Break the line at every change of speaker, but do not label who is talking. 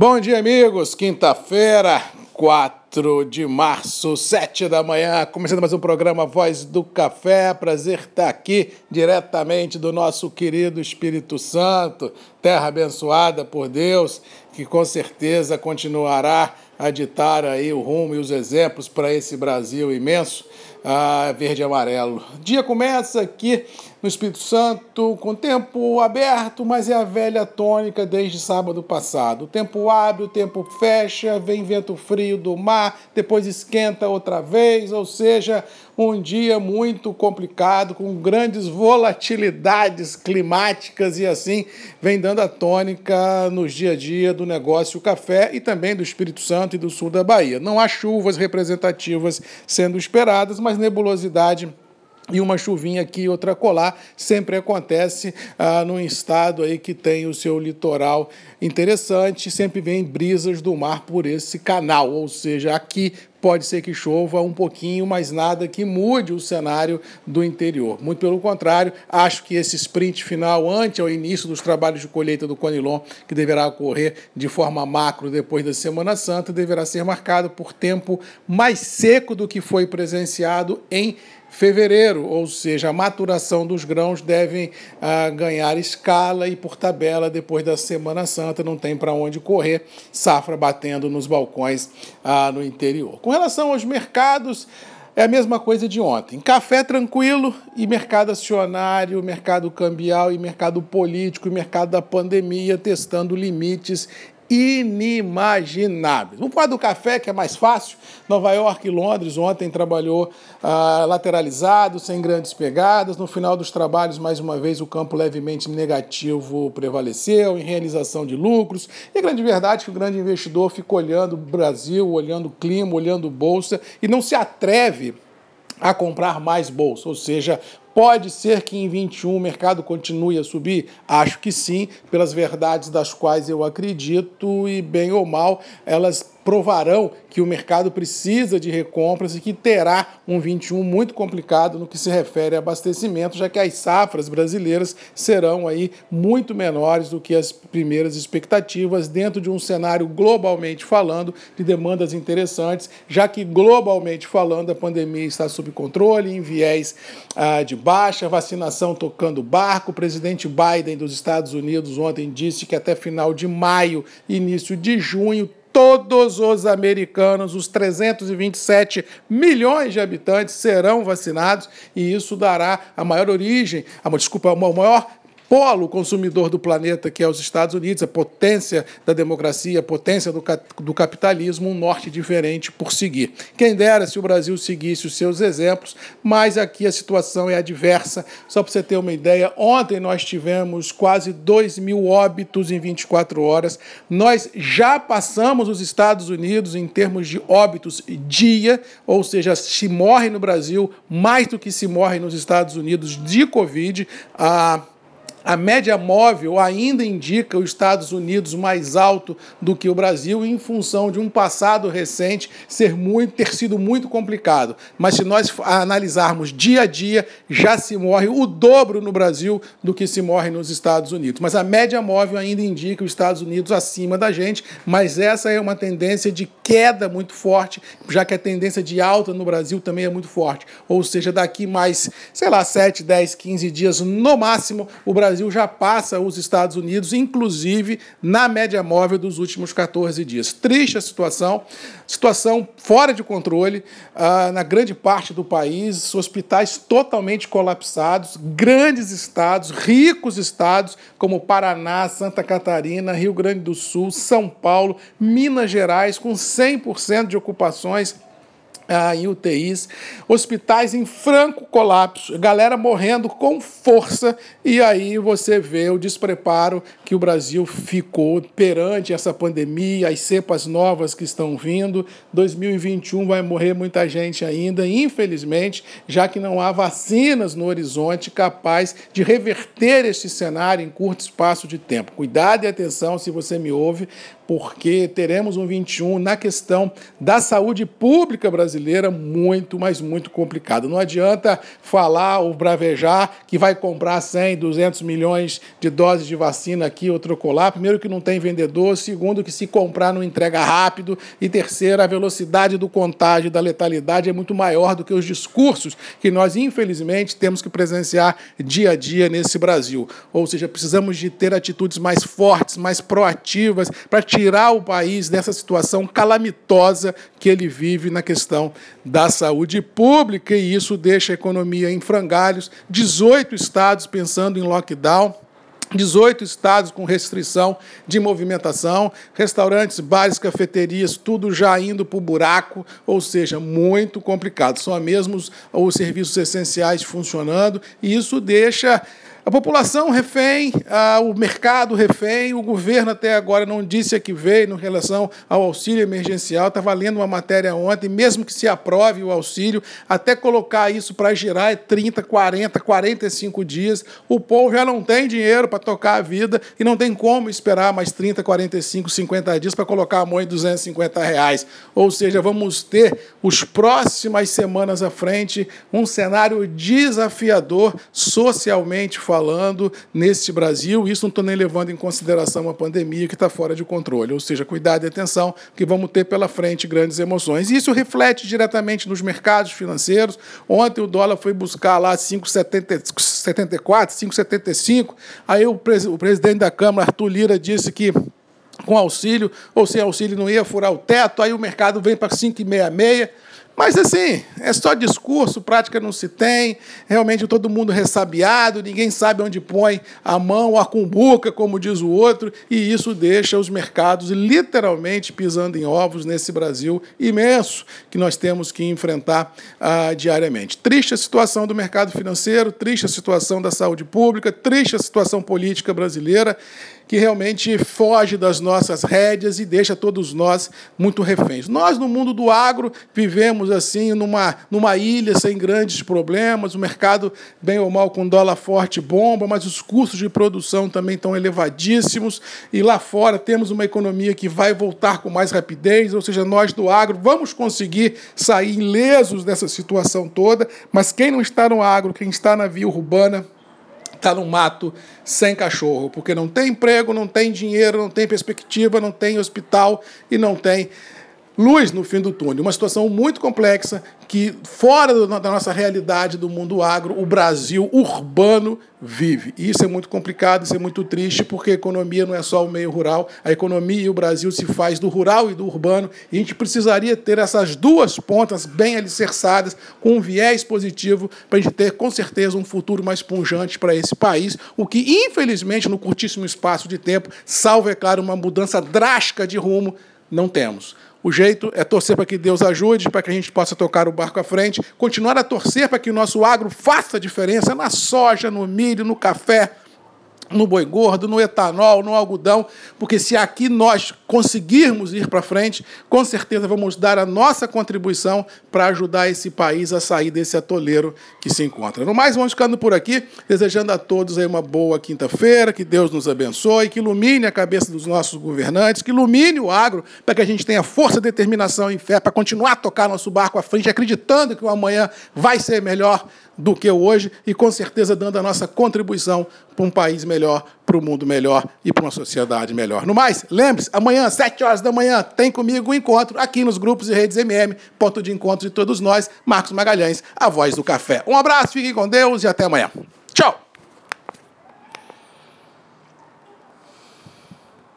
Bom dia, amigos. Quinta-feira, 4 de março, 7 da manhã, começando mais um programa Voz do Café. Prazer estar aqui diretamente do nosso querido Espírito Santo, terra abençoada por Deus, que com certeza continuará a ditar aí o rumo e os exemplos para esse Brasil imenso ah, verde e amarelo. O dia começa aqui no Espírito Santo com tempo aberto, mas é a velha tônica desde sábado passado. O tempo abre, o tempo fecha, vem vento frio do mar, depois esquenta outra vez, ou seja, um dia muito complicado, com grandes volatilidades climáticas e assim vem dando a tônica nos dia a dia do negócio café e também do Espírito Santo e do sul da Bahia. Não há chuvas representativas sendo esperadas, mas nebulosidade e uma chuvinha aqui e outra colar sempre acontece ah, num estado aí que tem o seu litoral interessante, sempre vem brisas do mar por esse canal, ou seja, aqui pode ser que chova um pouquinho, mas nada que mude o cenário do interior. Muito pelo contrário, acho que esse sprint final, ante ao início dos trabalhos de colheita do Conilon, que deverá ocorrer de forma macro depois da Semana Santa, deverá ser marcado por tempo mais seco do que foi presenciado em fevereiro, ou seja, a maturação dos grãos devem ah, ganhar escala e por tabela depois da Semana Santa não tem para onde correr, safra batendo nos balcões ah, no interior. Com relação aos mercados, é a mesma coisa de ontem. Café tranquilo e mercado acionário, mercado cambial e mercado político e mercado da pandemia testando limites inimagináveis. Vamos falar do café, que é mais fácil. Nova York e Londres ontem trabalhou ah, lateralizado, sem grandes pegadas. No final dos trabalhos, mais uma vez, o campo levemente negativo prevaleceu em realização de lucros. E a grande verdade é que o grande investidor fica olhando o Brasil, olhando o clima, olhando bolsa e não se atreve a comprar mais bolsa, ou seja, Pode ser que em 21 o mercado continue a subir? Acho que sim, pelas verdades das quais eu acredito, e bem ou mal, elas provarão que o mercado precisa de recompras e que terá um 21 muito complicado no que se refere a abastecimento, já que as safras brasileiras serão aí muito menores do que as primeiras expectativas dentro de um cenário globalmente falando de demandas interessantes, já que globalmente falando a pandemia está sob controle, em viés ah, de baixa, vacinação tocando barco. O presidente Biden dos Estados Unidos ontem disse que até final de maio, início de junho, todos os americanos, os 327 milhões de habitantes, serão vacinados e isso dará a maior origem, a, desculpa, o maior polo consumidor do planeta, que é os Estados Unidos, a potência da democracia, a potência do, do capitalismo, um norte diferente por seguir. Quem dera se o Brasil seguisse os seus exemplos, mas aqui a situação é adversa. Só para você ter uma ideia, ontem nós tivemos quase 2 mil óbitos em 24 horas. Nós já passamos os Estados Unidos em termos de óbitos dia, ou seja, se morre no Brasil mais do que se morre nos Estados Unidos de Covid. Ah, a média móvel ainda indica os Estados Unidos mais alto do que o Brasil, em função de um passado recente ser muito, ter sido muito complicado. Mas se nós analisarmos dia a dia, já se morre o dobro no Brasil do que se morre nos Estados Unidos. Mas a média móvel ainda indica os Estados Unidos acima da gente, mas essa é uma tendência de queda muito forte, já que a tendência de alta no Brasil também é muito forte. Ou seja, daqui mais, sei lá, 7, 10, 15 dias no máximo, o Brasil Brasil já passa os Estados Unidos, inclusive na média móvel dos últimos 14 dias. Triste a situação, situação fora de controle uh, na grande parte do país, hospitais totalmente colapsados, grandes estados, ricos estados como Paraná, Santa Catarina, Rio Grande do Sul, São Paulo, Minas Gerais, com 100% de ocupações ah, em UTIs, hospitais em franco colapso, galera morrendo com força, e aí você vê o despreparo que o Brasil ficou perante essa pandemia, as cepas novas que estão vindo. 2021 vai morrer muita gente ainda, infelizmente, já que não há vacinas no horizonte capaz de reverter este cenário em curto espaço de tempo. Cuidado e atenção se você me ouve, porque teremos um 21 na questão da saúde pública brasileira brasileira muito, mas muito complicada. Não adianta falar ou bravejar que vai comprar 100, 200 milhões de doses de vacina aqui ou trocolar. Primeiro que não tem vendedor, segundo que se comprar não entrega rápido e terceiro, a velocidade do contágio da letalidade é muito maior do que os discursos que nós infelizmente temos que presenciar dia a dia nesse Brasil. Ou seja, precisamos de ter atitudes mais fortes, mais proativas para tirar o país dessa situação calamitosa que ele vive na questão da saúde pública e isso deixa a economia em frangalhos. 18 estados pensando em lockdown. 18 estados com restrição de movimentação, restaurantes, bares, cafeterias, tudo já indo para o buraco, ou seja, muito complicado. Só mesmo os, os serviços essenciais funcionando, e isso deixa a população refém, o mercado refém, o governo até agora não disse a que veio em relação ao auxílio emergencial. Estava lendo uma matéria ontem, mesmo que se aprove o auxílio, até colocar isso para girar é 30, 40, 45 dias. O povo já não tem dinheiro para tocar a vida e não tem como esperar mais 30, 45, 50 dias para colocar a mão em 250 reais. Ou seja, vamos ter os próximas semanas à frente um cenário desafiador socialmente falando falando neste Brasil, isso não estou nem levando em consideração a pandemia que está fora de controle. Ou seja, cuidado e atenção, que vamos ter pela frente grandes emoções. Isso reflete diretamente nos mercados financeiros. Ontem o dólar foi buscar lá 5,74, 5,75. Aí o, pres o presidente da Câmara, Arthur Lira, disse que com auxílio ou sem auxílio não ia furar o teto, aí o mercado vem para 5,66. Mas assim, é só discurso, prática não se tem, realmente todo mundo ressabiado, ninguém sabe onde põe a mão, a cumbuca, como diz o outro, e isso deixa os mercados literalmente pisando em ovos nesse Brasil imenso que nós temos que enfrentar ah, diariamente. Triste a situação do mercado financeiro, triste a situação da saúde pública, triste a situação política brasileira que realmente foge das nossas rédeas e deixa todos nós muito reféns. Nós, no mundo do agro, vivemos assim numa, numa ilha sem grandes problemas, o mercado, bem ou mal, com dólar forte bomba, mas os custos de produção também estão elevadíssimos, e lá fora temos uma economia que vai voltar com mais rapidez, ou seja, nós do agro vamos conseguir sair ilesos dessa situação toda, mas quem não está no agro, quem está na via urbana, está no mato sem cachorro, porque não tem emprego, não tem dinheiro, não tem perspectiva, não tem hospital e não tem luz no fim do túnel. Uma situação muito complexa que, fora da nossa realidade do mundo agro, o Brasil urbano vive. E isso é muito complicado, isso é muito triste, porque a economia não é só o meio rural, a economia e o Brasil se faz do rural e do urbano, e a gente precisaria ter essas duas pontas bem alicerçadas, com um viés positivo, para a gente ter, com certeza, um futuro mais punjante para esse país, o que, infelizmente, no curtíssimo espaço de tempo, salvo, é claro, uma mudança drástica de rumo, não temos. O jeito é torcer para que Deus ajude, para que a gente possa tocar o barco à frente, continuar a torcer para que o nosso agro faça diferença na soja, no milho, no café, no boi gordo, no etanol, no algodão, porque se aqui nós conseguirmos ir para frente, com certeza vamos dar a nossa contribuição para ajudar esse país a sair desse atoleiro que se encontra. No mais, vamos ficando por aqui, desejando a todos aí uma boa quinta-feira, que Deus nos abençoe, que ilumine a cabeça dos nossos governantes, que ilumine o agro, para que a gente tenha força, determinação e fé para continuar a tocar nosso barco à frente, acreditando que o amanhã vai ser melhor do que hoje e com certeza dando a nossa contribuição para um país melhor, para um mundo melhor e para uma sociedade melhor. No mais, lembre-se, amanhã, 7 horas da manhã, tem comigo um encontro aqui nos grupos e redes MM, ponto de encontro de todos nós, Marcos Magalhães, a voz do café. Um abraço, fiquem com Deus e até amanhã.